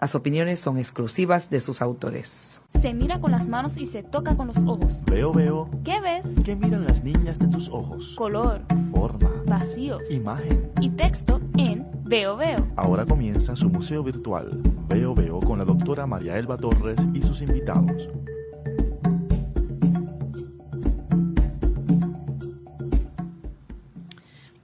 Las opiniones son exclusivas de sus autores. Se mira con las manos y se toca con los ojos. Veo, veo. ¿Qué ves? ¿Qué miran las niñas de tus ojos? Color, Forma. vacíos Imagen. y texto en Veo Veo. Ahora comienza su museo virtual. Veo, veo con la doctora María Elba Torres y sus invitados.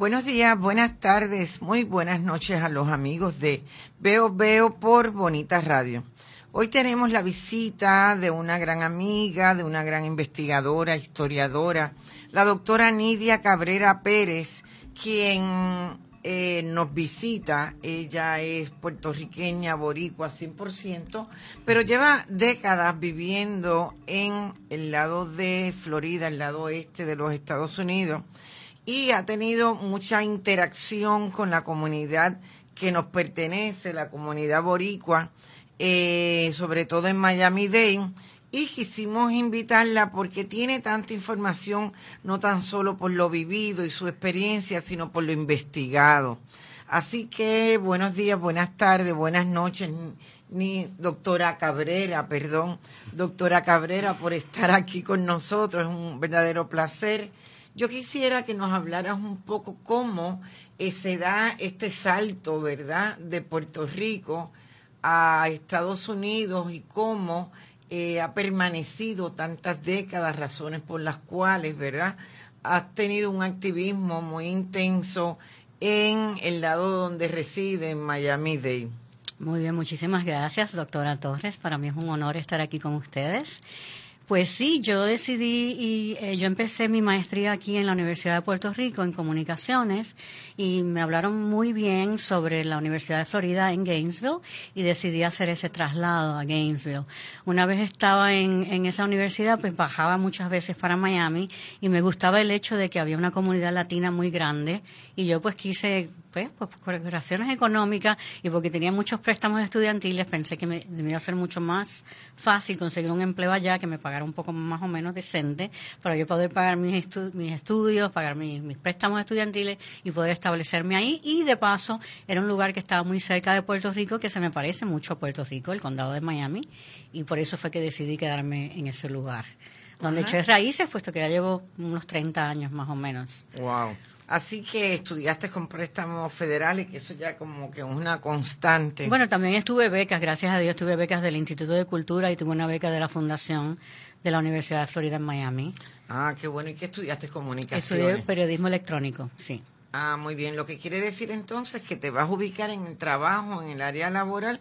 Buenos días, buenas tardes, muy buenas noches a los amigos de Veo Veo por Bonita Radio. Hoy tenemos la visita de una gran amiga, de una gran investigadora, historiadora, la doctora Nidia Cabrera Pérez, quien eh, nos visita. Ella es puertorriqueña, boricua 100%, pero lleva décadas viviendo en el lado de Florida, el lado oeste de los Estados Unidos y ha tenido mucha interacción con la comunidad que nos pertenece, la comunidad boricua, eh, sobre todo en Miami Dade. Y quisimos invitarla porque tiene tanta información, no tan solo por lo vivido y su experiencia, sino por lo investigado. Así que buenos días, buenas tardes, buenas noches, ni doctora Cabrera, perdón, doctora Cabrera por estar aquí con nosotros, es un verdadero placer. Yo quisiera que nos hablaras un poco cómo eh, se da este salto, ¿verdad?, de Puerto Rico a Estados Unidos y cómo eh, ha permanecido tantas décadas, razones por las cuales, ¿verdad?, has tenido un activismo muy intenso en el lado donde reside, en Miami-Dade. Muy bien, muchísimas gracias, doctora Torres. Para mí es un honor estar aquí con ustedes. Pues sí, yo decidí y eh, yo empecé mi maestría aquí en la Universidad de Puerto Rico en comunicaciones y me hablaron muy bien sobre la Universidad de Florida en Gainesville y decidí hacer ese traslado a Gainesville. Una vez estaba en, en esa universidad, pues bajaba muchas veces para Miami y me gustaba el hecho de que había una comunidad latina muy grande y yo pues quise pues, pues por razones económicas y porque tenía muchos préstamos estudiantiles, pensé que me, me, iba a ser mucho más fácil conseguir un empleo allá que me pagara un poco más o menos decente para yo poder pagar mis, estu mis estudios, pagar mis, mis, préstamos estudiantiles y poder establecerme ahí. Y de paso, era un lugar que estaba muy cerca de Puerto Rico, que se me parece mucho a Puerto Rico, el condado de Miami, y por eso fue que decidí quedarme en ese lugar. Donde Ajá. eché raíces, puesto que ya llevo unos 30 años más o menos. Wow. Así que estudiaste con préstamos federales, que eso ya como que es una constante. Bueno, también estuve becas, gracias a Dios, tuve becas del Instituto de Cultura y tuve una beca de la Fundación de la Universidad de Florida en Miami. Ah, qué bueno. ¿Y qué estudiaste? Comunicaciones. Estudié periodismo electrónico, sí. Ah, muy bien. Lo que quiere decir entonces que te vas a ubicar en el trabajo, en el área laboral,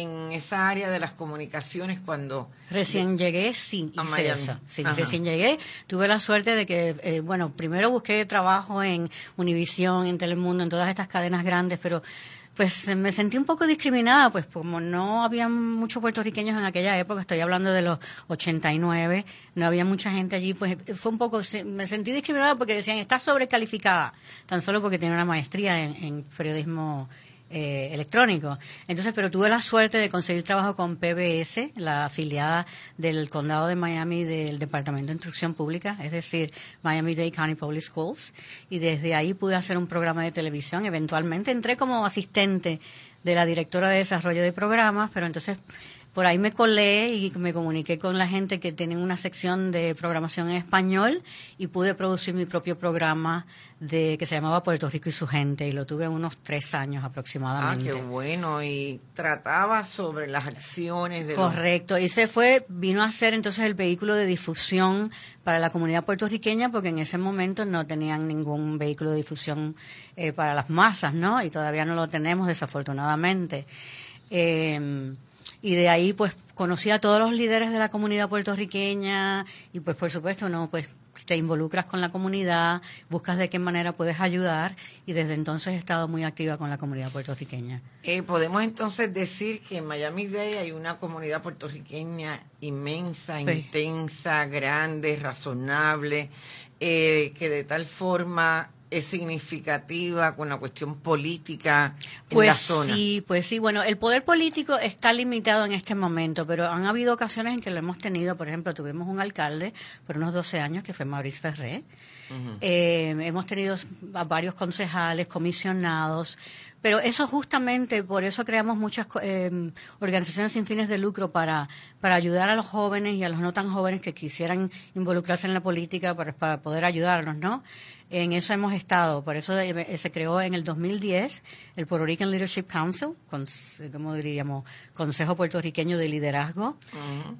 en esa área de las comunicaciones cuando... Recién llegué, sí, A hice eso. Sí, Ajá. recién llegué. Tuve la suerte de que, eh, bueno, primero busqué trabajo en Univisión, en Telemundo, en todas estas cadenas grandes, pero pues me sentí un poco discriminada, pues como no había muchos puertorriqueños en aquella época, estoy hablando de los 89, no había mucha gente allí, pues fue un poco, me sentí discriminada porque decían, estás sobrecalificada, tan solo porque tiene una maestría en, en periodismo eh, electrónico. Entonces, pero tuve la suerte de conseguir trabajo con PBS, la afiliada del condado de Miami del Departamento de Instrucción Pública, es decir, Miami-Dade County Public Schools, y desde ahí pude hacer un programa de televisión. Eventualmente entré como asistente de la directora de desarrollo de programas, pero entonces por ahí me colé y me comuniqué con la gente que tiene una sección de programación en español y pude producir mi propio programa de que se llamaba Puerto Rico y su gente y lo tuve unos tres años Ah, aproximadamente. qué bueno. Y trataba sobre las acciones de los Correcto, y se fue, vino a ser entonces el vehículo de difusión para la comunidad puertorriqueña, porque en ese momento no tenían ningún vehículo de difusión eh, para las masas, ¿no? Y todavía no lo tenemos, desafortunadamente. Eh, y de ahí, pues, conocí a todos los líderes de la comunidad puertorriqueña y, pues, por supuesto, no, pues, te involucras con la comunidad, buscas de qué manera puedes ayudar y desde entonces he estado muy activa con la comunidad puertorriqueña. Eh, podemos entonces decir que en Miami Dade hay una comunidad puertorriqueña inmensa, Sí. intensa, grande, razonable, eh, que de tal forma es significativa con la cuestión política en Pues la zona. sí, pues sí. Bueno, el poder político está limitado en este momento, pero han habido ocasiones en que lo hemos tenido. Por ejemplo, tuvimos un alcalde por unos 12 años que fue Maurice Ferré. Eh, hemos tenido a varios concejales, comisionados, pero eso justamente, por eso creamos muchas eh, organizaciones sin fines de lucro para, para ayudar a los jóvenes y a los no tan jóvenes que quisieran involucrarse en la política para, para poder ayudarnos, ¿no? En eso hemos estado, por eso eh, se creó en el 2010 el Puerto Rican Leadership Council, con, ¿cómo diríamos? Consejo Puertorriqueño de Liderazgo,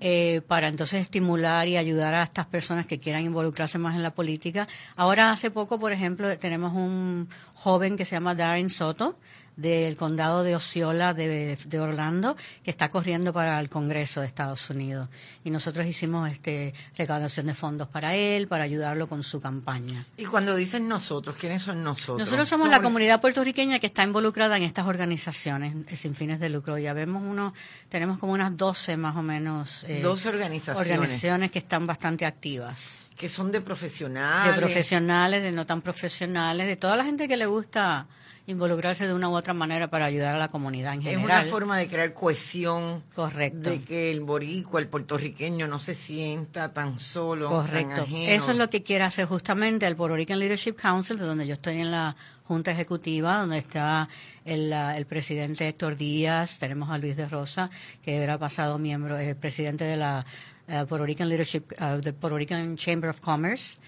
eh, para entonces estimular y ayudar a estas personas que quieran involucrarse más en la política. Ahora, hace poco, por ejemplo, tenemos un joven que se llama Darren Soto, del condado de Osceola de, de Orlando, que está corriendo para el Congreso de Estados Unidos. Y nosotros hicimos este recaudación de fondos para él, para ayudarlo con su campaña. Y cuando dicen nosotros, ¿quiénes son nosotros? Nosotros somos la comunidad puertorriqueña que está involucrada en estas organizaciones eh, sin fines de lucro. Ya vemos uno, tenemos como unas 12 más o menos eh, 12 organizaciones. organizaciones que están bastante activas. que son de profesionales. De profesionales, de no tan profesionales, de toda la gente que le gusta involucrarse de una u otra manera para ayudar a la comunidad en Es general. una forma de crear cohesión. Correcto. De que el boricua, el puertorriqueño no se sienta tan solo, tan Correcto. ajeno. Eso es lo que quiere hacer justamente el Puerto Rican Leadership Council, de donde yo estoy en la Junta Ejecutiva, donde está el, el presidente Héctor Díaz, tenemos a Luis de Rosa, que era pasado miembro, eh, presidente de la eh, Puerto Rican Leadership, eh, del Puerto Rican Chamber of Commerce,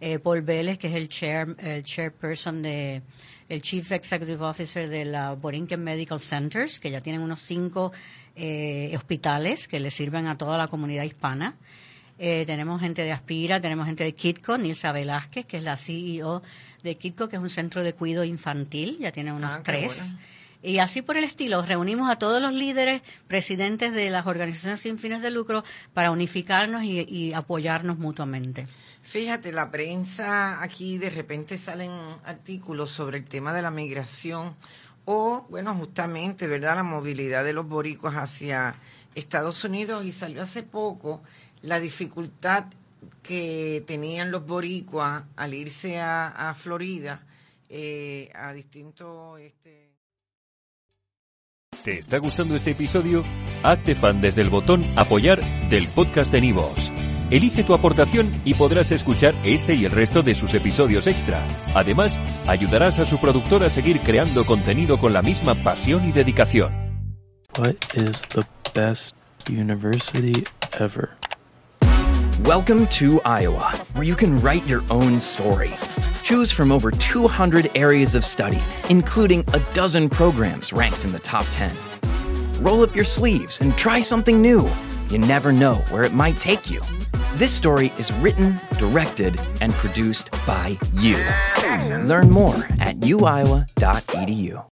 eh, Paul Vélez, que es el chair, el chairperson de, el Chief Executive Officer de la Borinquen Medical Centers, que ya tienen unos cinco eh, hospitales que le sirven a toda la comunidad hispana. Eh, tenemos gente de Aspira, tenemos gente de Kitco, Nilsa Velázquez, que es la CEO de Kitco, que es un centro de cuidado infantil, ya tiene unos Ah, tres. bueno. Y así por el estilo, reunimos a todos los líderes, presidentes de las organizaciones sin fines de lucro para unificarnos y, y apoyarnos mutuamente. Fíjate, la prensa aquí de repente salen artículos sobre el tema de la migración o, bueno, justamente, ¿verdad? La movilidad de los boricuas hacia Estados Unidos y salió hace poco la dificultad que tenían los boricuas al irse a, a Florida eh, a distintos... Este, ¿Te está gustando este episodio? Hazte fan desde el botón Apoyar del podcast de Nivos. Elige tu aportación y podrás escuchar este y el resto de sus episodios extra. Además, ayudarás a su productor a seguir creando contenido con la misma pasión y dedicación. What is the best university ever? Welcome to Iowa, where you can write your own story. Choose from over 200 areas of study, including a dozen programs ranked in the top 10. Roll up your sleeves and try something new. You never know where it might take you. This story is written, directed, and produced by you. Learn more at uiowa.edu.